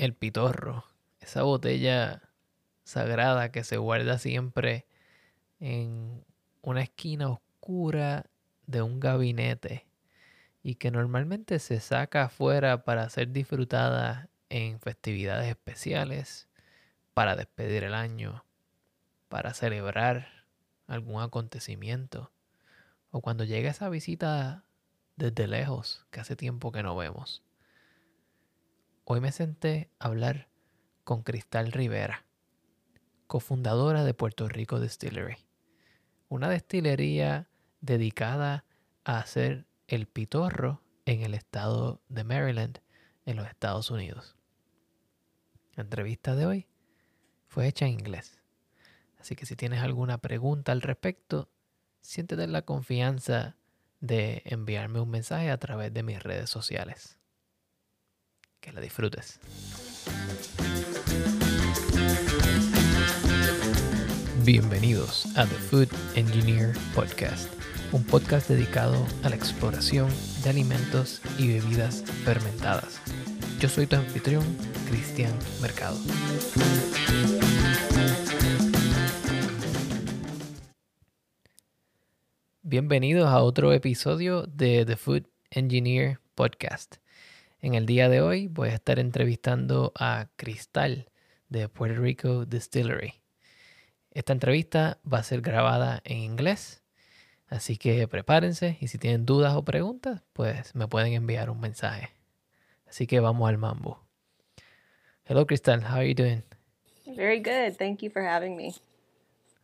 el pitorro, esa botella sagrada que se guarda siempre en una esquina oscura de un gabinete y que normalmente se saca afuera para ser disfrutada en festividades especiales, para despedir el año, para celebrar algún acontecimiento o cuando llega esa visita desde lejos que hace tiempo que no vemos. Hoy me senté a hablar con Cristal Rivera, cofundadora de Puerto Rico Distillery, una destilería dedicada a hacer el pitorro en el estado de Maryland, en los Estados Unidos. La entrevista de hoy fue hecha en inglés, así que si tienes alguna pregunta al respecto, siéntete en la confianza de enviarme un mensaje a través de mis redes sociales. Que la disfrutes. Bienvenidos a The Food Engineer Podcast, un podcast dedicado a la exploración de alimentos y bebidas fermentadas. Yo soy tu anfitrión, Cristian Mercado. Bienvenidos a otro episodio de The Food Engineer Podcast. En el día de hoy voy a estar entrevistando a Cristal de Puerto Rico Distillery. Esta entrevista va a ser grabada en inglés, así que prepárense y si tienen dudas o preguntas, pues me pueden enviar un mensaje. Así que vamos al mambo. Hello Cristal, how are you doing? Very good. Thank you for having me.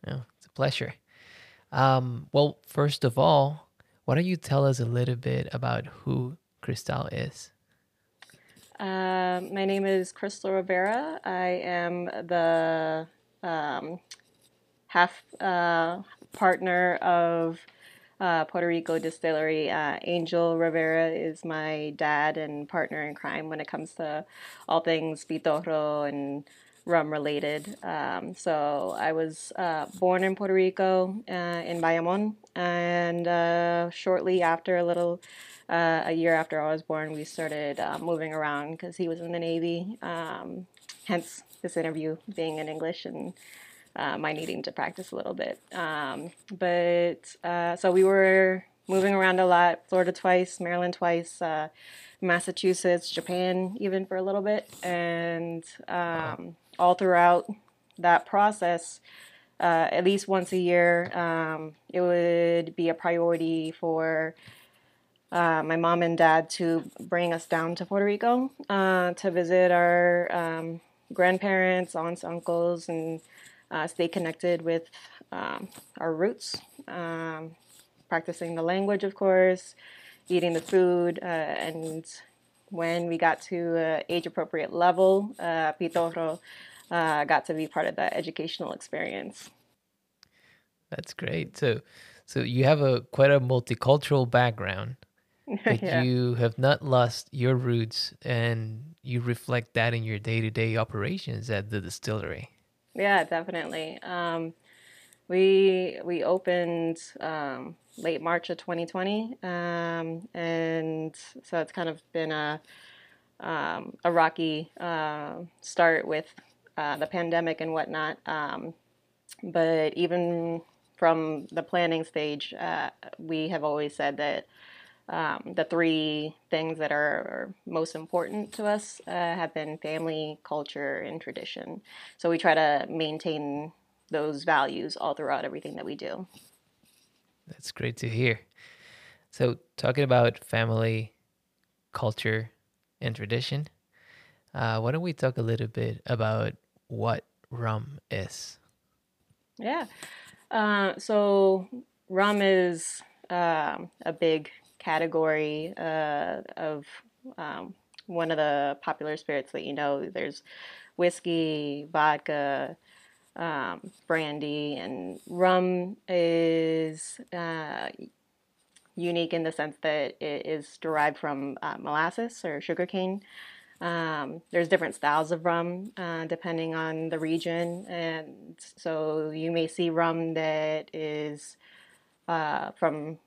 Oh, it's a pleasure. Um, well, first of all, why don't you tell us a little bit about who Cristal is? Uh, my name is Crystal Rivera. I am the um, half uh, partner of uh, Puerto Rico Distillery. Uh, Angel Rivera is my dad and partner in crime when it comes to all things pitorro and rum related. Um, so I was uh, born in Puerto Rico uh, in Bayamon, and uh, shortly after, a little uh, a year after I was born, we started uh, moving around because he was in the Navy. Um, hence this interview being in English and. Uh, my needing to practice a little bit. Um, but so we were moving around a lot Florida twice, Maryland twice, Massachusetts, Japan, even for a little bit. And um, all throughout that process, uh, at least once a year, um, it would be a priority for uh, my mom and dad to bring us down to Puerto Rico uh, to visit our um, grandparents, aunts, uncles, and uh, stay connected with um, our roots. Um, practicing the language, of course, eating the food, uh, and when we got to uh, age appropriate level, uh, Pitorro uh, got to be part of that educational experience. That's great. So, so you have a quite a multicultural background, but yeah. you have not lost your roots, and you reflect that in your day to day operations at the distillery. Yeah, definitely. Um, we we opened um, late March of 2020, um, and so it's kind of been a um, a rocky uh, start with uh, the pandemic and whatnot. Um, but even from the planning stage, uh, we have always said that um, the three things that are, most important to us uh, have been family, culture, and tradition. So we try to maintain those values all throughout everything that we do. That's great to hear. So, talking about family, culture, and tradition, uh, why don't we talk a little bit about what rum is? Yeah. Uh, so rum is um, a big category uh, of um, one of the popular spirits that you know. There's whiskey, vodka, um, brandy, and rum is uh, unique in the sense that it is derived from uh, molasses or sugarcane. Um, there's different styles of rum uh, depending on the region, and so you may see rum that is uh, from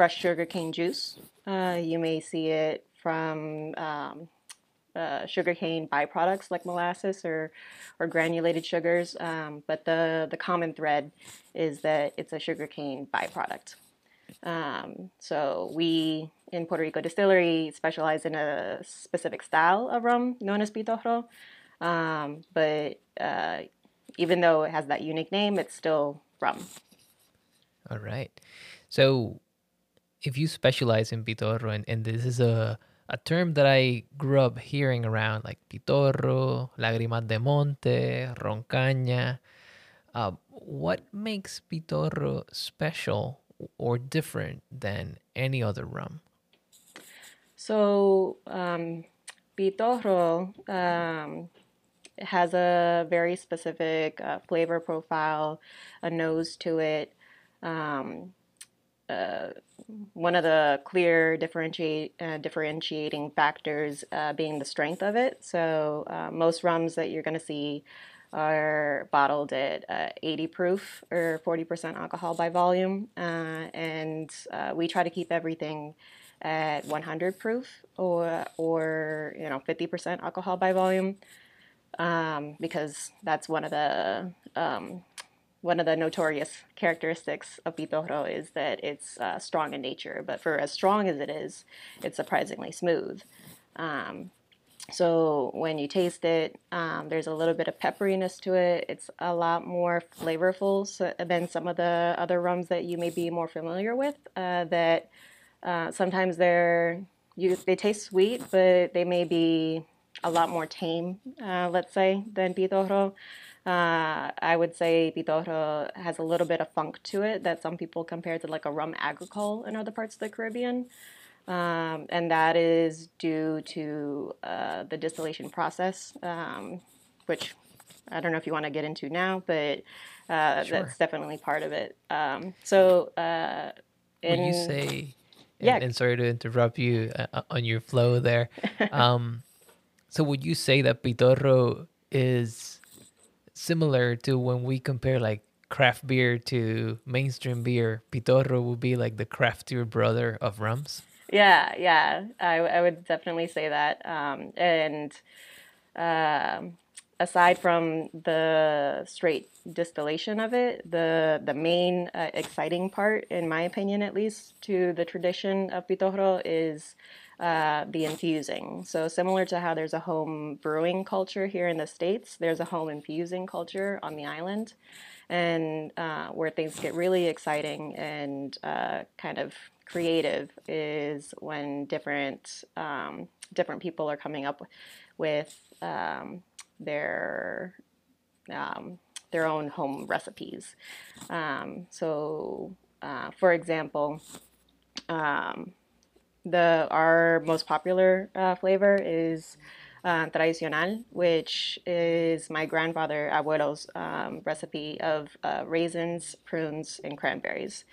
fresh sugar cane juice. Uh, you may see it from um, uh, sugarcane byproducts like molasses or, or granulated sugars, um, but the, the common thread is that it's a sugarcane byproduct. Um, so we in Puerto Rico Distillery specialize in a specific style of rum known as pitorro, um, but uh, even though it has that unique name, it's still rum. All right. So if you specialize in pitorro, and, and this is a a term that I grew up hearing around, like pitorro, lágrimas de monte, roncaña. Uh, what makes pitorro special or different than any other rum? So, um, pitorro um, has a very specific uh, flavor profile, a nose to it. Um, uh, one of the clear differentiate, uh, differentiating factors uh, being the strength of it. So uh, most rums that you're going to see are bottled at uh, 80 proof or 40% alcohol by volume, uh, and we try to keep everything at 100 proof or or you know 50% alcohol by volume um, because that's one of the um, one of the notorious characteristics of Pitorro is that it's uh, strong in nature, but for as strong as it is, it's surprisingly smooth. Um, so when you taste it, um, there's a little bit of pepperiness to it. It's a lot more flavorful than some of the other rums that you may be more familiar with. Uh, that uh, sometimes they're you they taste sweet, but they may be a lot more tame, uh, let's say, than Pitorro. Uh, I would say Pitorro has a little bit of funk to it that some people compare to like a rum agricole in other parts of the Caribbean. Um, and that is due to uh, the distillation process, um, which I don't know if you want to get into now, but uh, sure. that's definitely part of it. Um, so, uh, in, you say, yeah, and, and, sorry to interrupt you uh, on your flow there. Um, so, would you say that Pitorro is similar to when we compare like craft beer to mainstream beer. Pitorro would be like the craftier brother of rums. Yeah, yeah, I, I would definitely say that. Um, and uh, aside from the straight distillation of it, the the main uh, exciting part, in my opinion at least, to the tradition of Pitorro is uh, the infusing. So similar to how there's a home brewing culture here in the states, there's a home infusing culture on the island, and uh, where things get really exciting and uh, kind of creative is when different um, different people are coming up with um, their um, their own home recipes. Um, so, uh, for example. Um, the our most popular uh, flavor is uh, tradicional, which is my grandfather abuelo's um, recipe of uh, raisins, prunes, and cranberries.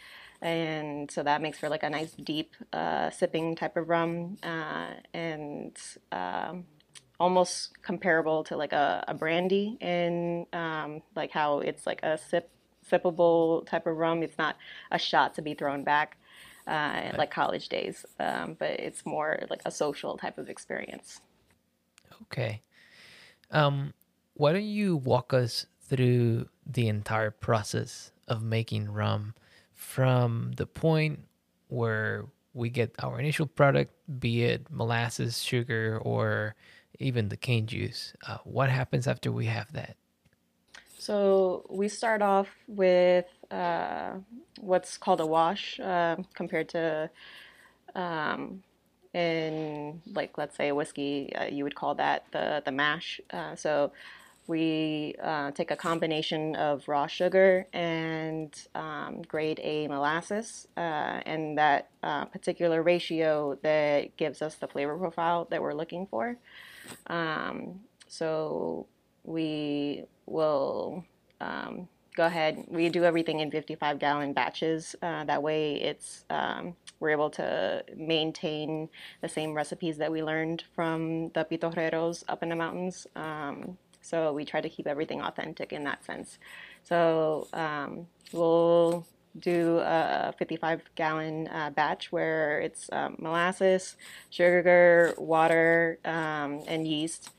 And so that makes for like a nice deep uh, sipping type of rum, uh, and um, almost comparable to like a, a brandy in um, like how it's like a sip sippable type of rum. It's not a shot to be thrown back uh, like college days, um, but it's more like a social type of experience. Okay. Um, why don't you walk us through the entire process of making rum from the point where we get our initial product, be it molasses, sugar, or even the cane juice? Uh, what happens after we have that? So we start off with uh, what's called a wash uh, compared to um, in like let's say a whiskey uh, you would call that the the mash uh, so we uh, take a combination of raw sugar and um, grade A molasses, uh, and that particular ratio that gives us the flavor profile that we're looking for. Um, so we will um, go ahead. We do everything in 55 gallon batches. Uh, that way, it's um, we're able to maintain the same recipes that we learned from the pitorreros up in the mountains. Um, so we try to keep everything authentic in that sense. So um, we'll do a 55 gallon uh, batch where it's um, molasses, sugar, water, um, and yeast.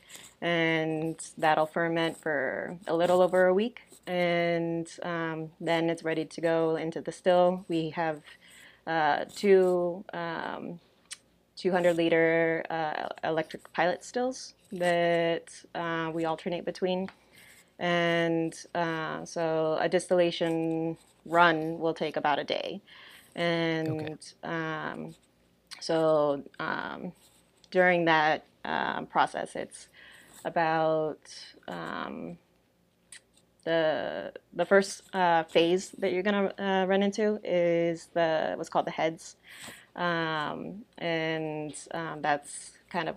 And that'll ferment for a little over a week. And um, then it's ready to go into the still. We have uh, two um, 200 liter uh, electric pilot stills that uh, we alternate between. And uh, so a distillation run will take about a day. And okay. um, so um, during that uh, process, it's about um, the the first uh, phase that you're gonna uh, run into is the what's called the heads, um, and um, that's kind of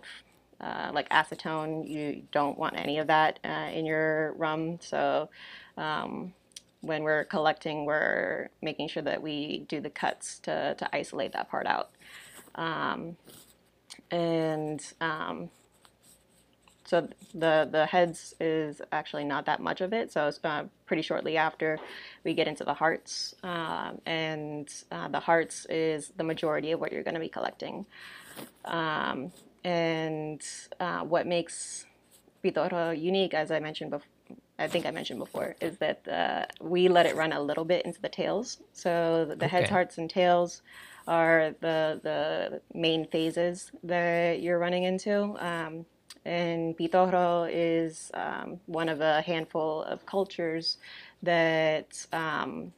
uh, like acetone. You don't want any of that uh, in your rum. So um, when we're collecting, we're making sure that we do the cuts to, to isolate that part out. Um, and um, so the the heads is actually not that much of it. So uh, pretty shortly after we get into the hearts, uh, and uh, the hearts is the majority of what you're going to be collecting. Um, and uh, what makes Pitorro unique, as I mentioned before, I think I mentioned before, is that uh, we let it run a little bit into the tails. So the okay. heads, hearts, and tails are the the main phases that you're running into. Um, and Pitorro is um, one of a handful of cultures that um,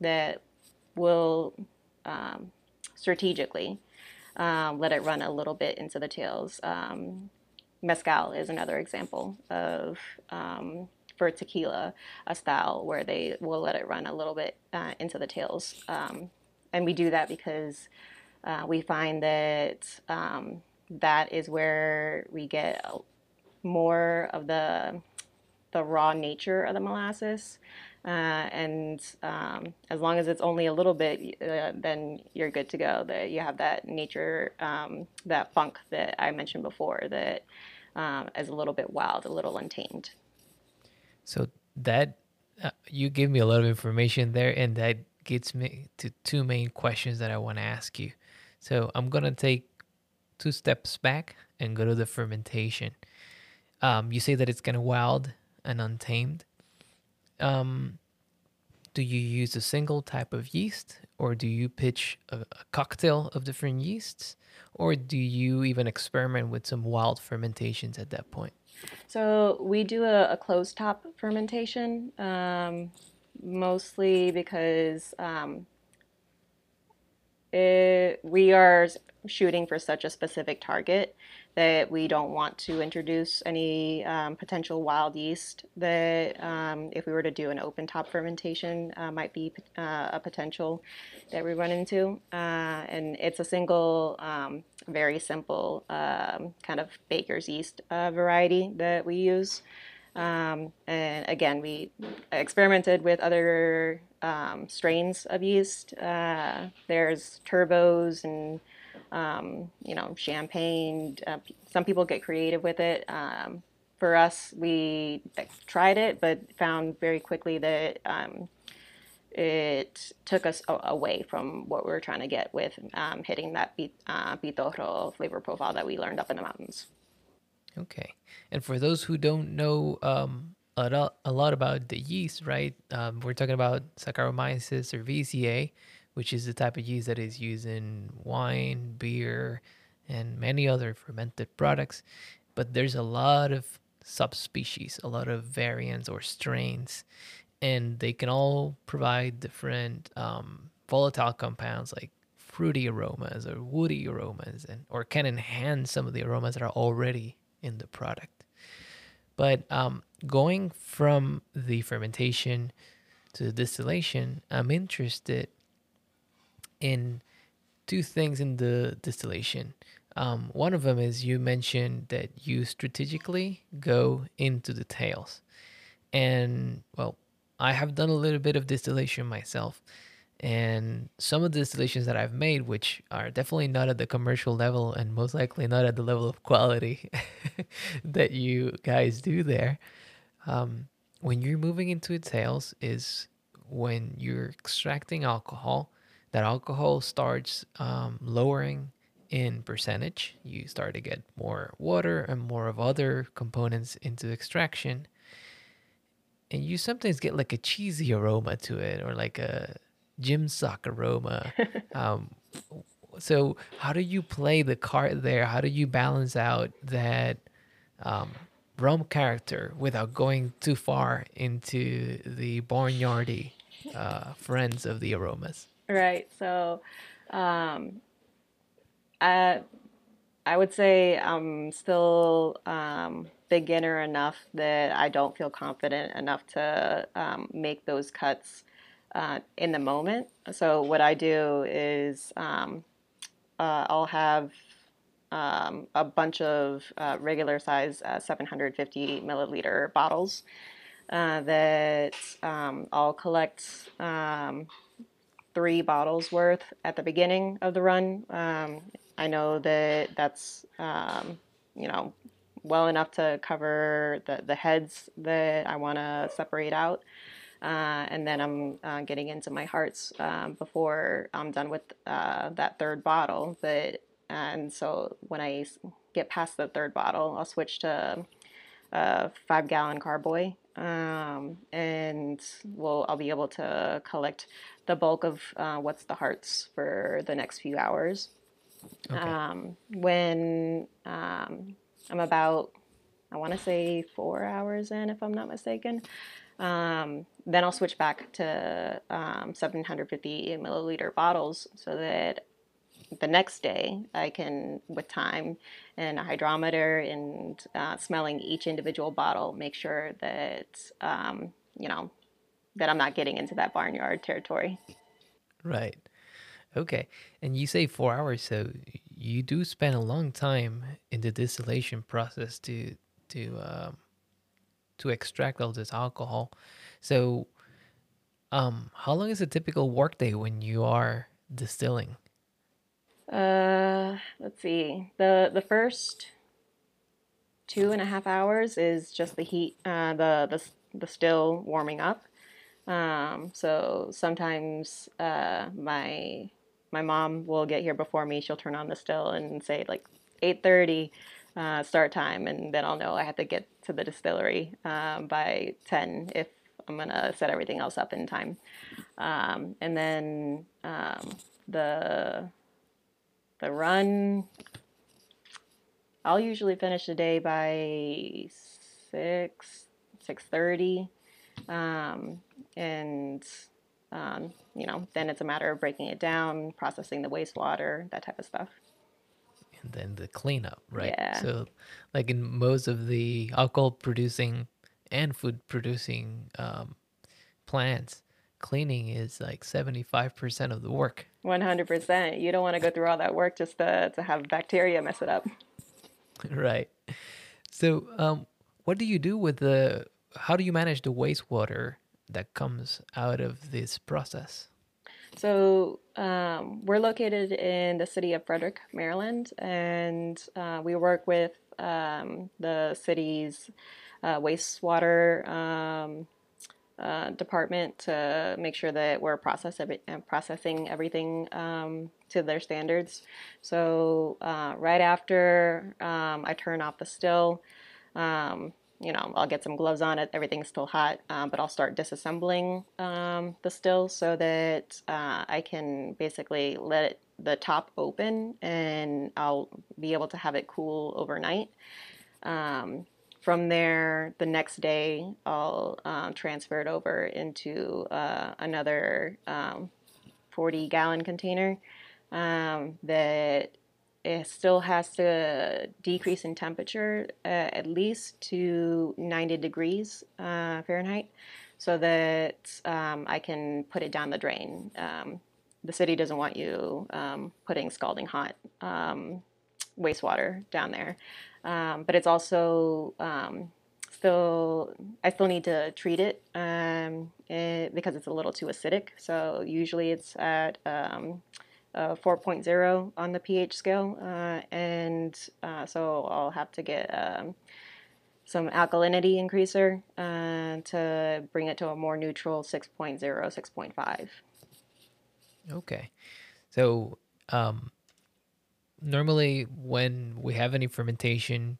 that will um, strategically um, let it run a little bit into the tails. Um, mezcal is another example of um, for tequila, a style where they will let it run a little bit uh, into the tails. Um, and we do that because uh, we find that um, that is where we get more of the the raw nature of the molasses. Uh, and um, as long as it's only a little bit, uh, then you're good to go. That you have that nature, um, that funk that I mentioned before, that um, is a little bit wild, a little untamed. So that uh, you give me a lot of information there, and that gets me to two main questions that I want to ask you. So I'm gonna take two steps back and go to the fermentation. Um, you say that it's kind of wild and untamed. Um, do you use a single type of yeast, or do you pitch a, a cocktail of different yeasts, or do you even experiment with some wild fermentations at that point? So we do a, a closed top fermentation, um, mostly because um, it, we are shooting for such a specific target that we don't want to introduce any um, potential wild yeast that um, if we were to do an open top fermentation uh, might be uh, a potential that we run into. Uh, and it's a single um, very simple um, kind of baker's yeast uh, variety that we use. Um, and again we experimented with other um, strains of yeast. Uh, there's turbos and um, you know, champagne. Uh, some people get creative with it. Um, for us, we tried it, but found very quickly that um, it took us away from what we were trying to get with um, hitting that uh, flavor profile that we learned up in the mountains. Okay. And for those who don't know um, a, lot, a lot about the yeast, right? Um, we're talking about Saccharomyces cerevisiae which is the type of yeast that is used in wine, beer, and many other fermented products. But there's a lot of subspecies, a lot of variants or strains, and they can all provide different um, volatile compounds like fruity aromas or woody aromas, and or can enhance some of the aromas that are already in the product. But um, going from the fermentation to the distillation, I'm interested in two things in the distillation. Um, one of them is you mentioned that you strategically go into the tails. And well, I have done a little bit of distillation myself. And some of the distillations that I've made, which are definitely not at the commercial level and most likely not at the level of quality that you guys do there, um, when you're moving into tails, is when you're extracting alcohol, that alcohol starts um, lowering in percentage. You start to get more water and more of other components into extraction. And you sometimes get like a cheesy aroma to it or like a gym sock aroma. um, so, how do you play the card there? How do you balance out that um, rum character without going too far into the barnyardy uh, friends of the aromas? Right. So, um, I I would say I'm still um, beginner enough that I don't feel confident enough to um, make those cuts uh, in the moment. So what I do is um, uh, I'll have um, a bunch of uh, regular size uh, 750 milliliter bottles uh, that um, I'll collect um, three bottles worth at the beginning of the run. Um, I know that that's um, you know well enough to cover the, the heads that I want to separate out. Uh, and then I'm uh, getting into my hearts um, before I'm done with uh, that third bottle. But and so when I get past the third bottle, I'll switch to a five gallon carboy, um, and we'll I'll be able to collect the bulk of uh, what's the hearts for the next few hours. Okay. Um, when um, I'm about, I want to say four hours in, if I'm not mistaken. Um, then I'll switch back to um, 750 milliliter bottles so that the next day I can, with time and a hydrometer and uh, smelling each individual bottle, make sure that, um, you know, that I'm not getting into that barnyard territory. Right. Okay. And you say four hours, so you do spend a long time in the distillation process to to um, to extract all this alcohol. So, um, how long is a typical workday when you are distilling? Uh, let's see. the The first two and a half hours is just the heat, uh, the the the still warming up. Um, so sometimes uh, my my mom will get here before me. She'll turn on the still and say like 8:30 uh, start time, and then I'll know I have to get to the distillery um, by 10 if I'm gonna set everything else up in time. Um, and then um, the the run, I'll usually finish the day by six six thirty, um, and um, you know, then it's a matter of breaking it down, processing the wastewater, that type of stuff. And then the cleanup, right? Yeah. So, like in most of the alcohol producing and food producing um, plants, cleaning is like 75% of the work. 100%. You don't want to go through all that work just to, to have bacteria mess it up. right. So, um, what do you do with the, how do you manage the wastewater that comes out of this process? So um, we're located in the city of Frederick, Maryland, and uh, we work with um, the city's uh, wastewater um, uh, department to make sure that we're process every, uh, processing everything um, to their standards. So uh, right after um, I turn off the still, um, you know, I'll get some gloves on it. Everything's still hot, um, but I'll start disassembling um, the still so that uh, I can basically let it, the top open and I'll be able to have it cool overnight. Um, from there, the next day, I'll um, transfer it over into uh, another um, 40 gallon container um, that it still has to decrease in temperature uh, at least to 90 degrees uh, Fahrenheit so that um, I can put it down the drain. Um, the city doesn't want you putting scalding hot wastewater down there. Um, but it's also um, still, I still need to treat it, it, because it's a little too acidic. So usually it's at uh, 4.0 on the pH scale, uh, and uh, so I'll have to get um, some alkalinity increaser uh, to bring it to a more neutral 6.0, 6.5. Okay. So, um, normally when we have any fermentation,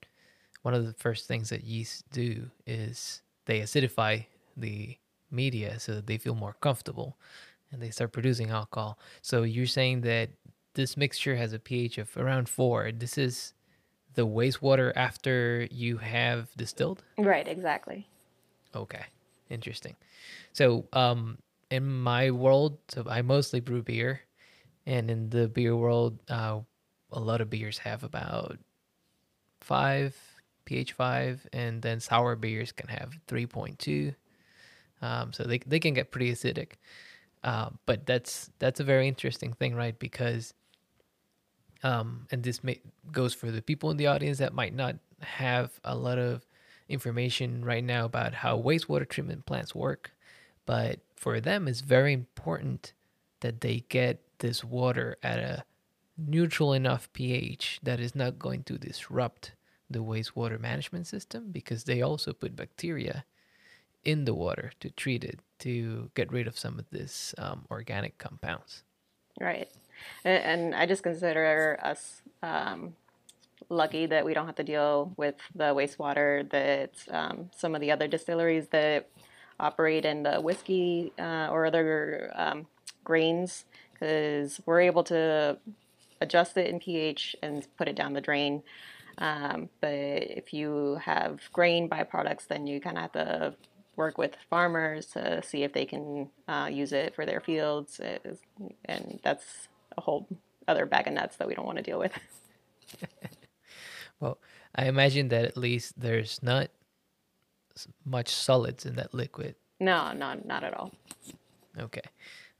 one of the first things that yeast do is they acidify the media so that they feel more comfortable and they start producing alcohol. So you're saying that this mixture has a pH of around four. This is the wastewater after you have distilled? Right, exactly. Okay, interesting. So, um, in my world, so I mostly brew beer, and in the beer world, uh, a lot of beers have about five pH five, and then sour beers can have three point two. Um, so they they can get pretty acidic. Uh, but that's that's a very interesting thing, right? Because um, and this may, goes for the people in the audience that might not have a lot of information right now about how wastewater treatment plants work. But for them, it's very important that they get this water at a neutral enough pH that is not going to disrupt the wastewater management system because they also put bacteria in the water to treat it to get rid of some of this um, organic compounds. Right. And, I just consider us um, lucky that we don't have to deal with the wastewater that um, some of the other distilleries that operate in the whiskey uh, or other um, grains, because we're able to adjust it in pH and put it down the drain. Um, but if you have grain byproducts, then you kind of have to work with farmers to see if they can uh, use it for their fields, and that's a whole other bag of nuts that we don't want to deal with. well, I imagine that at least there's not much solids in that liquid. No, no, not at all. Okay.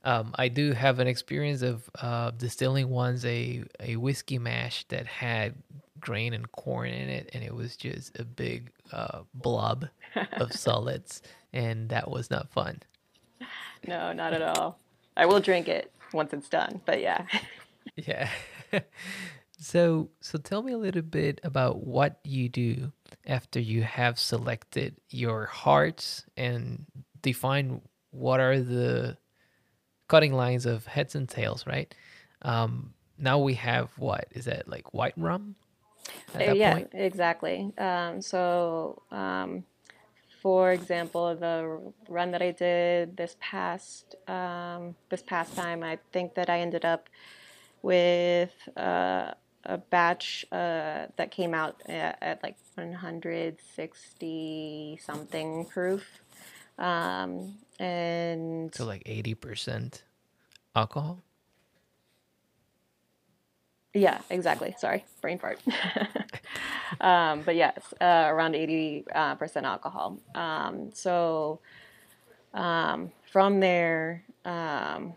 Um, I do have an experience of uh, distilling once a, a whiskey mash that had grain and corn in it, and it was just a big uh, blob of solids, and that was not fun. No, not at all. I will drink it once it's done, but yeah. yeah. so, so tell me a little bit about what you do after you have selected your hearts and define what are the cutting lines of heads and tails, right? Um, now we have what is that like white rum? Uh, yeah, point? exactly. Um, so, um, for example, the run that I did this past um, this past time, I think that I ended up with uh, a batch uh, that came out at, at, like 160 something proof, um, and so like 80 percent alcohol. Yeah, exactly. Sorry, brain fart. um, but yes, uh, around 80 uh, percent alcohol. Um, so um, from there, um,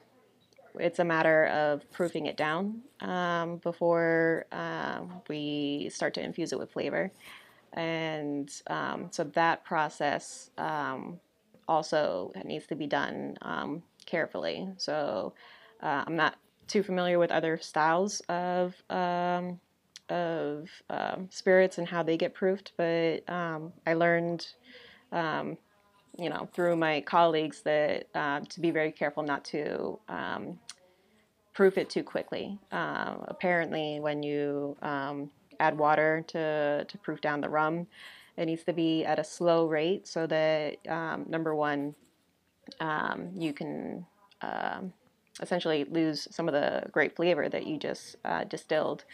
it's a matter of proofing it down um, before um, we start to infuse it with flavor. And so that process also needs to be done carefully. So uh, I'm not too familiar with other styles of um, of um, spirits and how they get proofed, but um, I learned, um, you know, through my colleagues that uh, to be very careful not to um, proof it too quickly. Apparently, when you add water to to proof down the rum, it needs to be at a slow rate so that number one, you can essentially lose some of the great flavor that you just uh, distilled.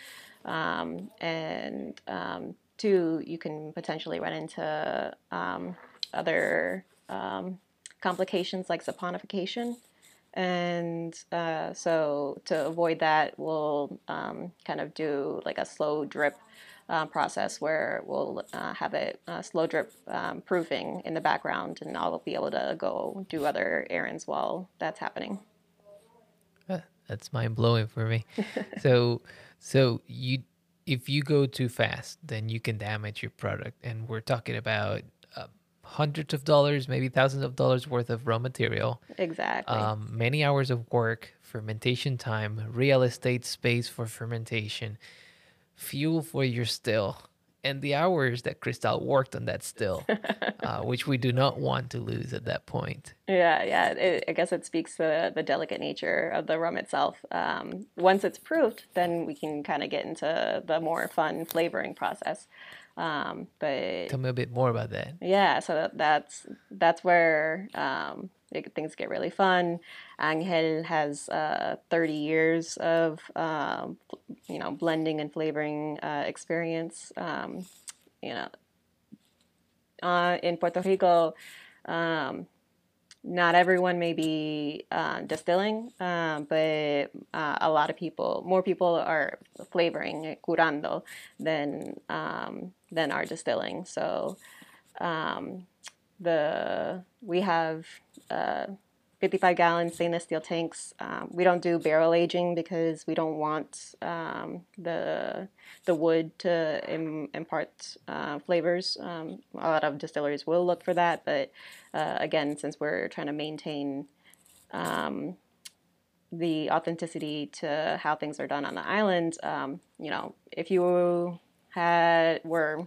Um, and um, two, you can potentially run into um, other um, complications like saponification. And uh, so, to avoid that, we'll um, kind of do like a slow drip uh, process where we'll uh, have it uh, slow drip um, proofing in the background, and I'll be able to go do other errands while that's happening that's mind blowing for me. so, so you, if you go too fast, then you can damage your product, and we're talking about uh, hundreds of dollars, maybe thousands of dollars worth of raw material. Exactly. Um, many hours of work, fermentation time, real estate space for fermentation, fuel for your still, and the hours that Crystal worked on that still, uh, which we do not want to lose at that point. Yeah, yeah. It, I guess it speaks to the delicate nature of the rum itself. Um, once it's proofed, then we can kind of get into the more fun flavoring process. Um, but tell me a bit more about that. Yeah, so that, that's that's where um, it, things get really fun. Angel has uh, 30 years of um, you know blending and flavoring uh, experience. Um, you know, uh, in Puerto Rico, um, not everyone may be uh, distilling, uh, but uh, a lot of people, more people are flavoring curando than um, than are distilling. So um, the we have uh, 55 gallon stainless steel tanks. Um, we don't do barrel aging because we don't want um, the the wood to Im- impart uh, flavors. Um, a lot of distilleries will look for that, but uh, again, since we're trying to maintain um, the authenticity to how things are done on the island, um, you know, if you had were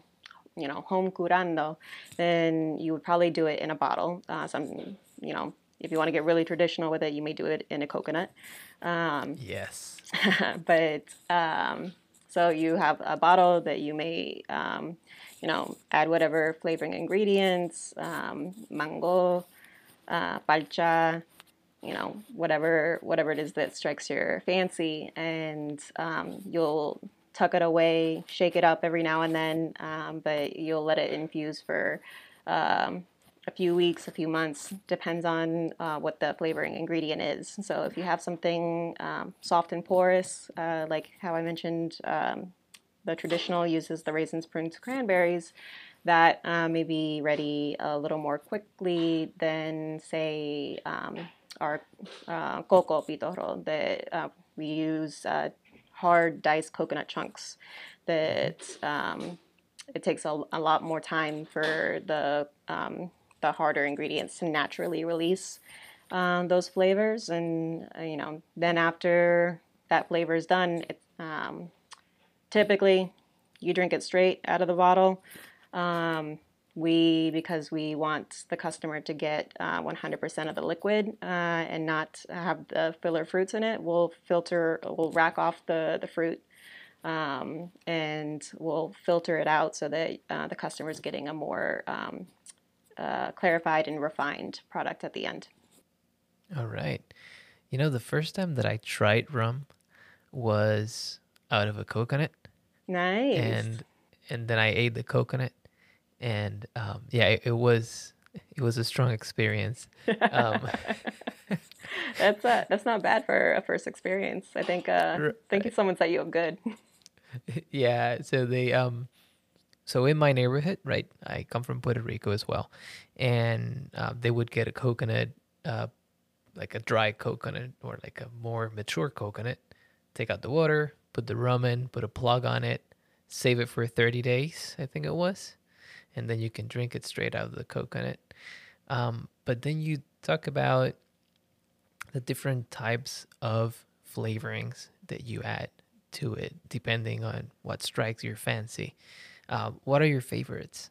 you know home curando, then you would probably do it in a bottle. Uh, some you know if you want to get really traditional with it, you may do it in a coconut. Um, yes. but um, so you have a bottle that you may, um, you know, add whatever flavoring ingredients, um, mango, uh, palcha, you know, whatever whatever it is that strikes your fancy, and um, you'll tuck it away, shake it up every now and then, um, but you'll let it infuse for um, a few weeks, a few months, depends on uh, what the flavoring ingredient is. So if you have something um, soft and porous, uh, like how I mentioned, um, the traditional uses the raisins, prunes, cranberries, that uh, may be ready a little more quickly than, say, um, our uh, coco pitorro that uh, we use uh, hard diced coconut chunks that um, it takes a, a, lot more time for the um, the harder ingredients to naturally release um, those flavors. And, uh, you know, then after that flavor is done, it, um, typically you drink it straight out of the bottle. Um, we, because we want the customer to get uh, 100% of the liquid uh, and not have the filler fruits in it, we'll filter, we'll rack off the, the fruit um, and we'll filter it out so that uh, the customer is getting a more um, uh, clarified and refined product at the end. All right. You know, the first time that I tried rum was out of a coconut. Nice. And and then I ate the coconut, and um, yeah, it, it, was it was a strong experience. Um, that's uh, that's not bad for a first experience. I think uh, I think someone set you up good. Yeah. So they um so in my neighborhood, right, I come from Puerto Rico as well, and uh, they would get a coconut, uh, like a dry coconut or like a more mature coconut, take out the water, put the rum in, put a plug on it, save it for 30 days, I think it was, and then you can drink it straight out of the coconut. Um, but then you talk about the different types of flavorings that you add to it, depending on what strikes your fancy. Uh, what are your favorites?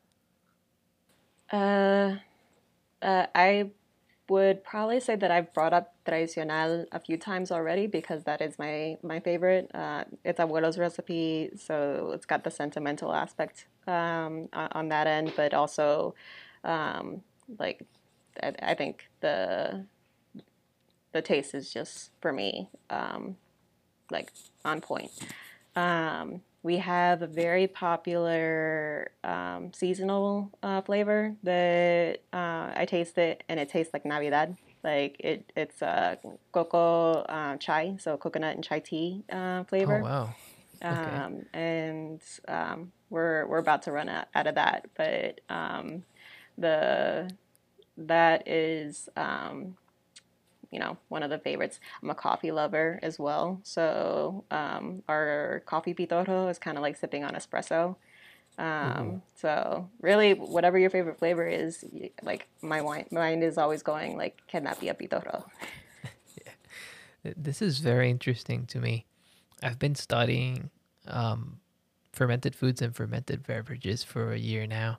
Uh, uh, I would probably say that I've brought up tradicional a few times already because that is my my favorite. Uh, it's abuelo's recipe, so it's got the sentimental aspect um, on that end, but also um, like I, I, think the the taste is just for me um, like on point. Um, we have a very popular um, seasonal uh, flavor that uh, I taste it and it tastes like Navidad. Like it, it's a uh, coco uh, chai, so coconut and chai tea uh, flavor. Oh wow! Okay. Um, and um, we're we're about to run out, out of that, but um, the that is um, you know, one of the favorites. I'm a coffee lover as well. So um, our coffee pitorro is kind of like sipping on espresso. Um, mm-hmm. So really, whatever your favorite flavor is, like my mind is always going like, can that be a pitorro? yeah. This is very interesting to me. I've been studying um, fermented foods and fermented beverages for a year now.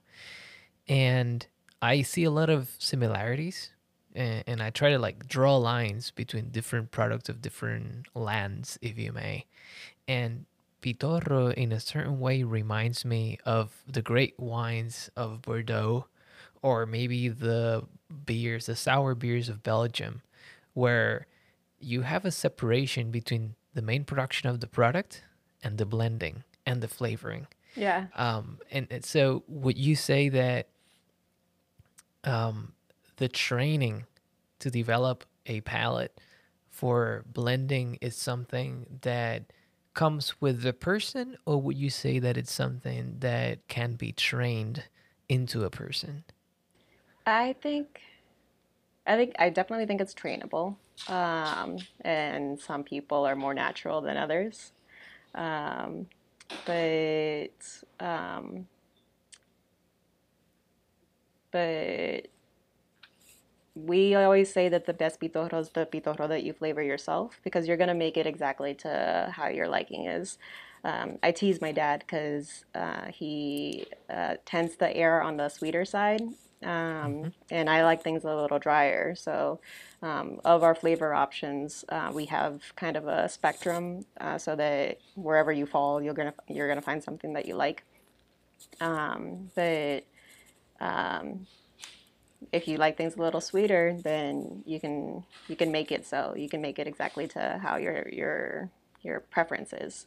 And I see a lot of similarities and, and I try to like draw lines between different products of different lands, if you may. And Pitorro, in a certain way, reminds me of the great wines of Bordeaux, or maybe the beers, the sour beers of Belgium, where you have a separation between the main production of the product and the blending and the flavoring. Yeah. Um, and, and so, would you say that um, the training to develop a palate for blending is something that comes with the person, or would you say that it's something that can be trained into a person? I think, I think, I definitely think it's trainable. Um, and some people are more natural than others. Um, but, um, but we always say that the best pitorro is the pitorro that you flavor yourself because you're going to make it exactly to how your liking is. Um, I tease my dad because uh, he uh, tends to err on the sweeter side, um, mm-hmm. and I like things a little drier. So, um, of our flavor options, uh, we have kind of a spectrum uh, so that wherever you fall, you're gonna you're gonna find something that you like. Um, but um, if you like things a little sweeter, then you can you can make it so you can make it exactly to how your your your preference is.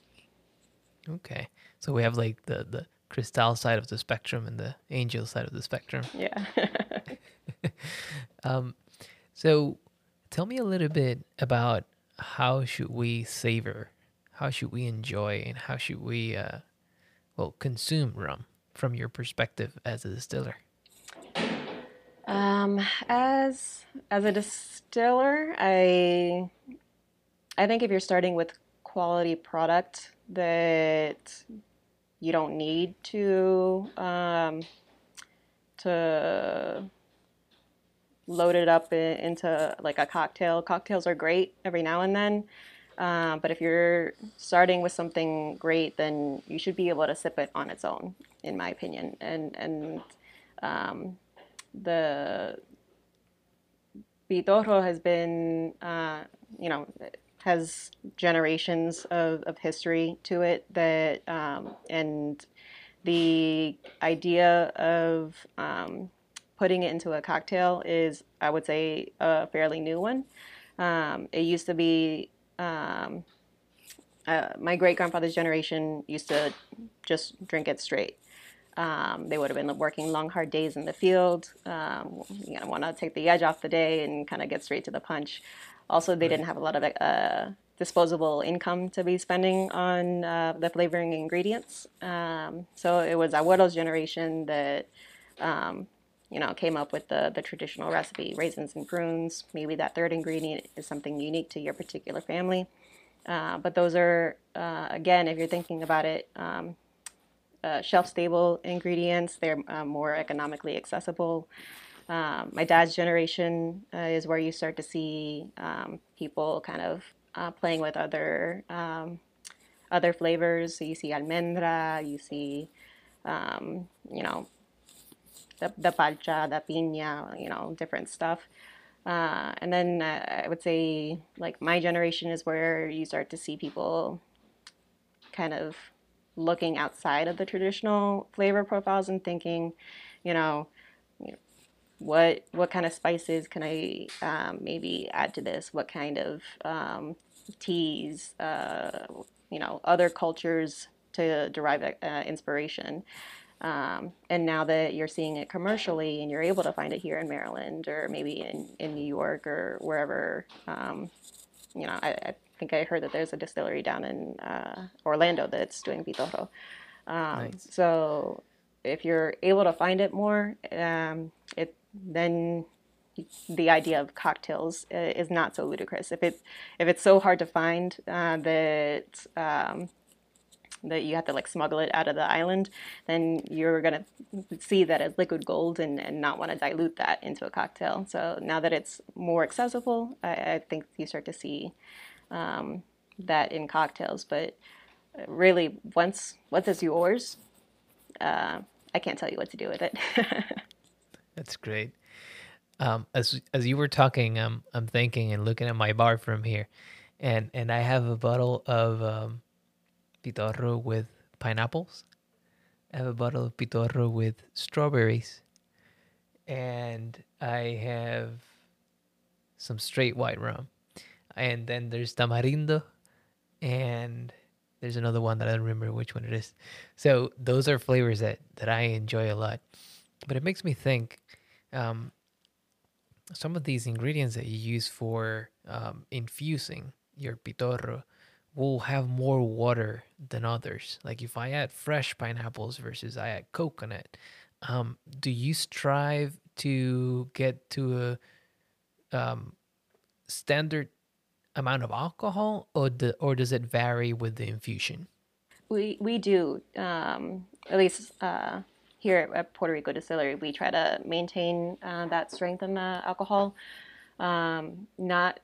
Okay, so we have like the the Crystal side of the spectrum and the angel side of the spectrum. Yeah. um, so tell me a little bit about how should we savor, how should we enjoy, and how should we uh, well consume rum from your perspective as a distiller. Um, as as a distiller, I I think if you're starting with quality product that you don't need to um, to load it up in, into like a cocktail. Cocktails are great every now and then, uh, but if you're starting with something great, then you should be able to sip it on its own, in my opinion. And and um, the Pitorro has been, uh, you know, has generations of, of history to it that, um, and the idea of um, putting it into a cocktail is, I would say, a fairly new one. Um, it used to be, um, uh, my great grandfather's generation used to just drink it straight. Um, they would have been working long, hard days in the field. Um, you know, want to take the edge off the day and kind of get straight to the punch. Also, they right. didn't have a lot of uh, disposable income to be spending on uh, the flavoring ingredients. Um, so it was abuelo's generation that, um, you know, came up with the, the traditional recipe, raisins and prunes. Maybe that third ingredient is something unique to your particular family. Uh, but those are, uh, again, if you're thinking about it, um, uh, shelf stable ingredients. They're uh, more economically accessible. Um, my dad's generation uh, is where you start to see um, people kind of uh, playing with other um, other flavors. So you see almendra, you see, um, you know, the, the palcha, the piña, you know, different stuff. Uh, and then I would say, like, my generation is where you start to see people kind of looking outside of the traditional flavor profiles and thinking, you know, what what kind of spices can I um, maybe add to this? What kind of um, teas, uh, you know, other cultures to derive uh, inspiration. Um, and now that you're seeing it commercially and you're able to find it here in Maryland or maybe in, in New York or wherever, um, you know, I, I think I heard that there's a distillery down in uh, Orlando that's doing pitorro. Um, nice. So if you're able to find it more, um, it then the idea of cocktails uh, is not so ludicrous. If it if it's so hard to find uh, that um, that you have to like smuggle it out of the island, then you're gonna see that as liquid gold and, and not want to dilute that into a cocktail. So now that it's more accessible, I, I think you start to see um, that in cocktails. But really, once once it's yours, uh, I can't tell you what to do with it. That's great. Um, as as you were talking, um, I'm thinking and looking at my bar from here, and and I have a bottle of um, pitorro with pineapples. I have a bottle of pitorro with strawberries, and I have some straight white rum, and then there's tamarindo, and there's another one that I don't remember which one it is. So those are flavors that that I enjoy a lot, but it makes me think. Um, some of these ingredients that you use for um, infusing your pitorro will have more water than others. Like if I add fresh pineapples versus I add coconut, um, do you strive to get to a um, standard amount of alcohol, or the, or does it vary with the infusion? We we do um, at least uh, here at Puerto Rico Distillery, we try to maintain uh, that strength in the alcohol. Um, not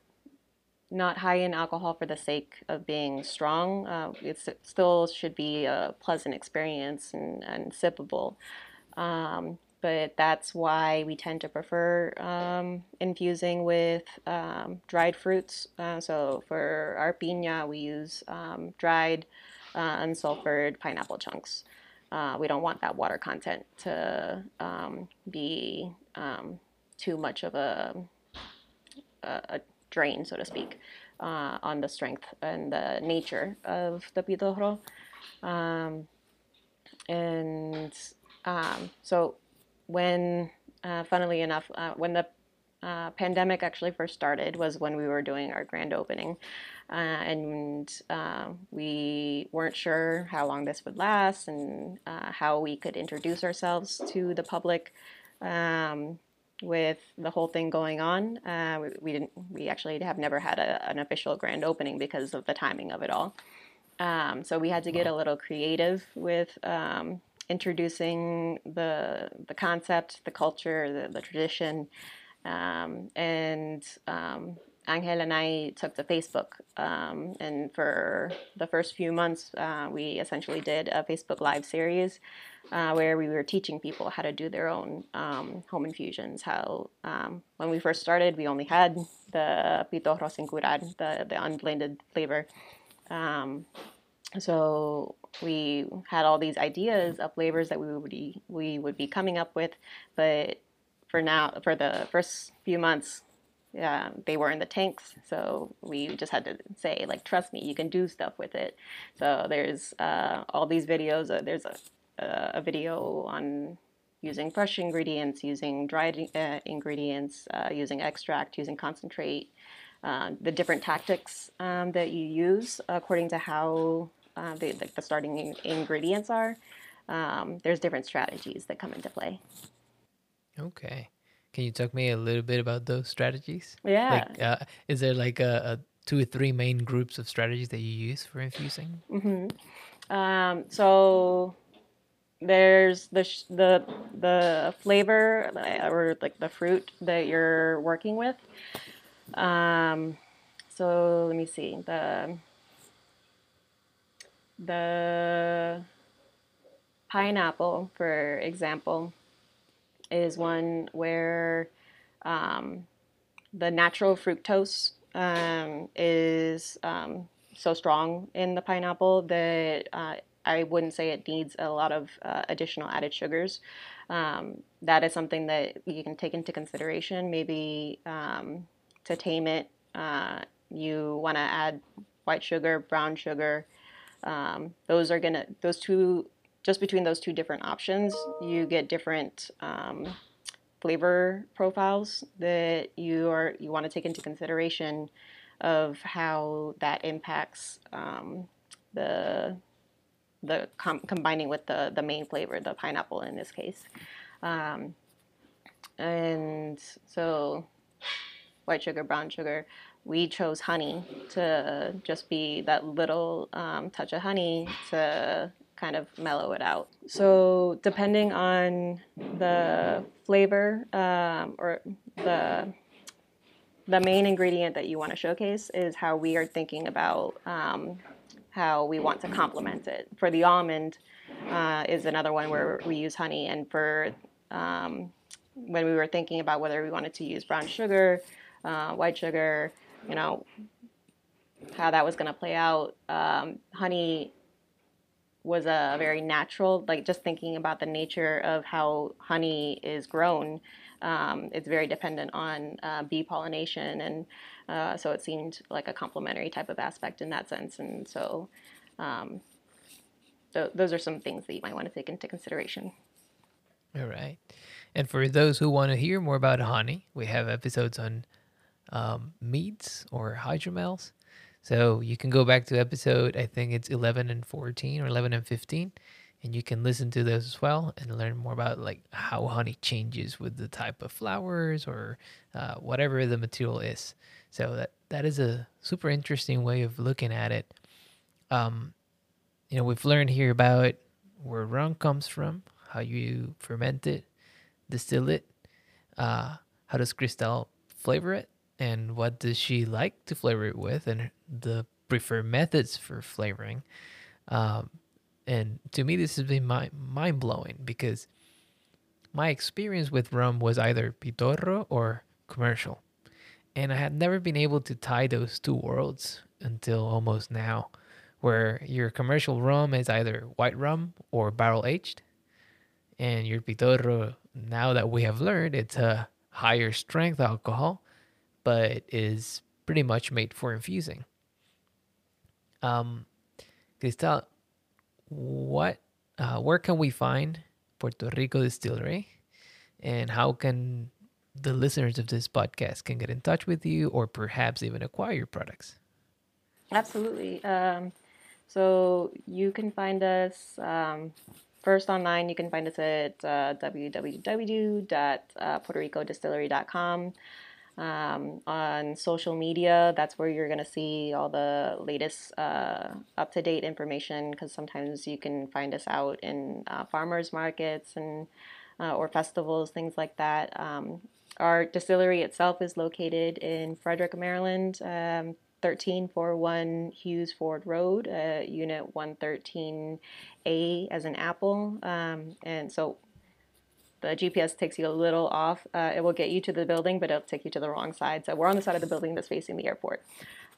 not high in alcohol for the sake of being strong. Uh, it still should be a pleasant experience and, and sippable. Um, but that's why we tend to prefer um, infusing with um, dried fruits. Uh, so for our piña, we use um, dried, uh, unsulfured pineapple chunks. Uh, we don't want that water content to um, be um, too much of a, a, drain, so to speak, uh, on the strength and the nature of the pitorro. Um, and um, so, when, uh, funnily enough, uh, when the uh, pandemic actually first started was when we were doing our grand opening. Uh, and uh, we weren't sure how long this would last and uh, how we could introduce ourselves to the public um, with the whole thing going on. Uh, we, we, didn't. We actually have never had a, an official grand opening because of the timing of it all. Um, so we had to get a little creative with um, introducing the the concept, the culture, the, the tradition, um, and um, Angel and I took to Facebook. Um, and for the first few months, uh, we essentially did a Facebook Live series uh, where we were teaching people how to do their own um, home infusions. How, um, when we first started, we only had the pitorro sin curar, the, the unblended flavor. Um, so we had all these ideas of flavors that we would be, we would be coming up with, but for now, for the first few months, yeah, they were in the tanks, so we just had to say, like, trust me, you can do stuff with it. So there's uh, all these videos. Uh, there's a, a video on using fresh ingredients, using dried uh, ingredients, uh, using extract, using concentrate, uh, the different tactics um, that you use according to how uh, the, the starting ingredients are. Um, there's different strategies that come into play. Okay. Can you talk me a little bit about those strategies? Yeah. Like, uh, is there like a, a, two or three main groups of strategies that you use for infusing? Mm-hmm. Um, so there's the sh- the the flavor uh, or like the fruit that you're working with. Um, so let me see the the pineapple, for example is one where um, the natural fructose um, is um, so strong in the pineapple that uh, I wouldn't say it needs a lot of uh, additional added sugars. Um, that is something that you can take into consideration. Maybe um, to tame it, uh, you want to add white sugar, brown sugar. Um, those are gonna those two just between those two different options, you get different um, flavor profiles that you are you want to take into consideration of how that impacts um, the the com- combining with the the main flavor, the pineapple in this case. Um, and so, white sugar, brown sugar. We chose honey to just be that little um, touch of honey to kind of mellow it out. So depending on the flavor um, or the the main ingredient that you want to showcase is how we are thinking about um, how we want to complement it. For the almond, uh, is another one where we use honey, and for um, when we were thinking about whether we wanted to use brown sugar, uh, white sugar, you know, how that was going to play out, um, honey was a very natural, like just thinking about the nature of how honey is grown. Um, it's very dependent on uh, bee pollination, and uh, so it seemed like a complementary type of aspect in that sense. And so, um, th- those are some things that you might want to take into consideration. All right. And for those who want to hear more about honey, we have episodes on um, meads or hydromels. So you can go back to episode, I think it's 11 and 14 or 11 and 15, and you can listen to those as well and learn more about like how honey changes with the type of flowers or uh, whatever the material is. So that that is a super interesting way of looking at it. Um, you know, we've learned here about where rum comes from, how you ferment it, distill it, uh, how does Crystal flavor it, and what does she like to flavor it with, and the preferred methods for flavoring. Um, and to me, this has been my, mind blowing because my experience with rum was either pitorro or commercial. And I had never been able to tie those two worlds until almost now, where your commercial rum is either white rum or barrel aged, and your pitorro, now that we have learned, it's a higher strength alcohol, but is pretty much made for infusing. Um, Crystal, what, uh, where can we find Puerto Rico Distillery, and how can the listeners of this podcast can get in touch with you, or perhaps even acquire your products? Absolutely. Um, so you can find us um, first online. You can find us at uh, www.puertoricodistillery.com. Um, on social media, that's where you're going to see all the latest uh, up to date information because sometimes you can find us out in uh, farmers markets and uh, or festivals, things like that. Um, our distillery itself is located in Frederick, Maryland, um, 1341 Hughes Ford Road, uh, Unit 113A as an apple. Um, and so the GPS takes you a little off. Uh, it will get you to the building, but it'll take you to the wrong side. So we're on the side of the building that's facing the airport.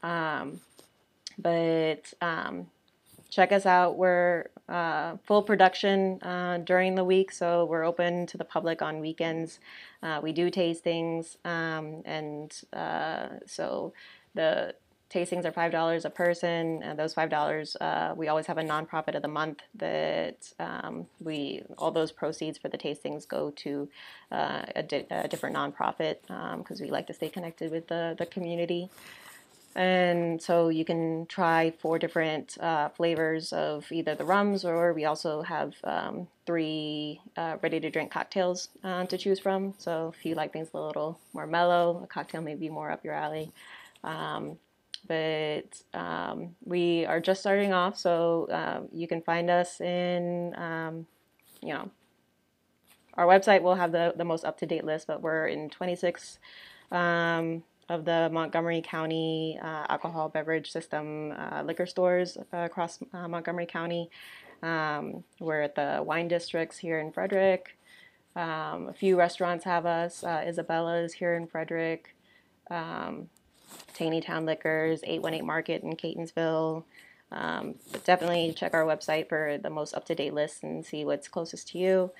Um, but um, check us out. We're uh, full production uh, during the week, so we're open to the public on weekends. Uh, we do tastings, um, and uh, so the tastings are five dollars a person and those five dollars uh, we always have a nonprofit of the month that um, we all those proceeds for the tastings go to uh, a, di- a, different nonprofit because um, we like to stay connected with the, the community. And so you can try four different uh, flavors of either the rums or we also have um, three uh, ready to drink cocktails uh, to choose from. So if you like things a little more mellow a cocktail may be more up your alley. Um, but um, we are just starting off, so uh, you can find us in, um, you know, our website will have the, the most up to date list, but we're in 26 um, of the Montgomery County uh, alcohol beverage system uh, liquor stores across uh, Montgomery County. Um, we're at the wine districts here in Frederick. Um, a few restaurants have us. Uh, Isabella's here in Frederick. Um, Taneytown Liquors, 818 Market in Catonsville. Um, but definitely check our website for the most up to date list and see what's closest to you.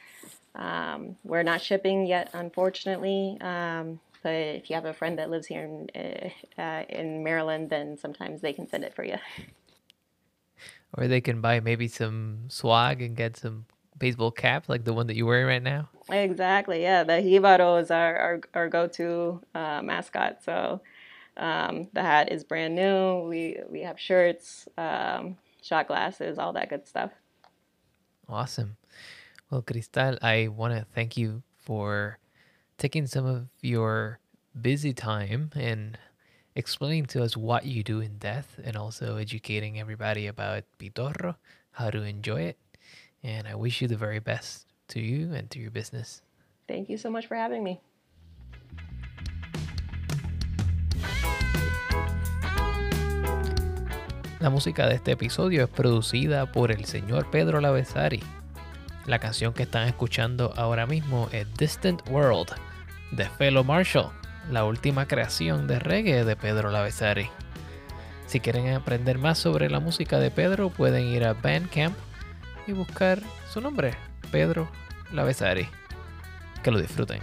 Um, we're not shipping yet, unfortunately. Um, but if you have a friend that lives here in, uh, in Maryland, then sometimes they can send it for you. Or they can buy maybe some swag and get some baseball cap like the one that you're wearing right now. Exactly. Yeah, the Jibaro is our our, our go-to uh, mascot. So um, the hat is brand new. We we have shirts, um, shot glasses, all that good stuff. Awesome. Well, Crystal, I want to thank you for taking some of your busy time and explaining to us what you do in death and also educating everybody about Pitorro, how to enjoy it. And I wish you the very best to you and to your business. Thank you so much for having me. La música de este episodio es producida por el señor Pedro Lavesari. La canción que están escuchando ahora mismo es Distant World de Fellow Marshall, la última creación de reggae de Pedro Lavesari. Si quieren aprender más sobre la música de Pedro, pueden ir a Bandcamp y buscar su nombre, Pedro Lavesari. Que lo disfruten.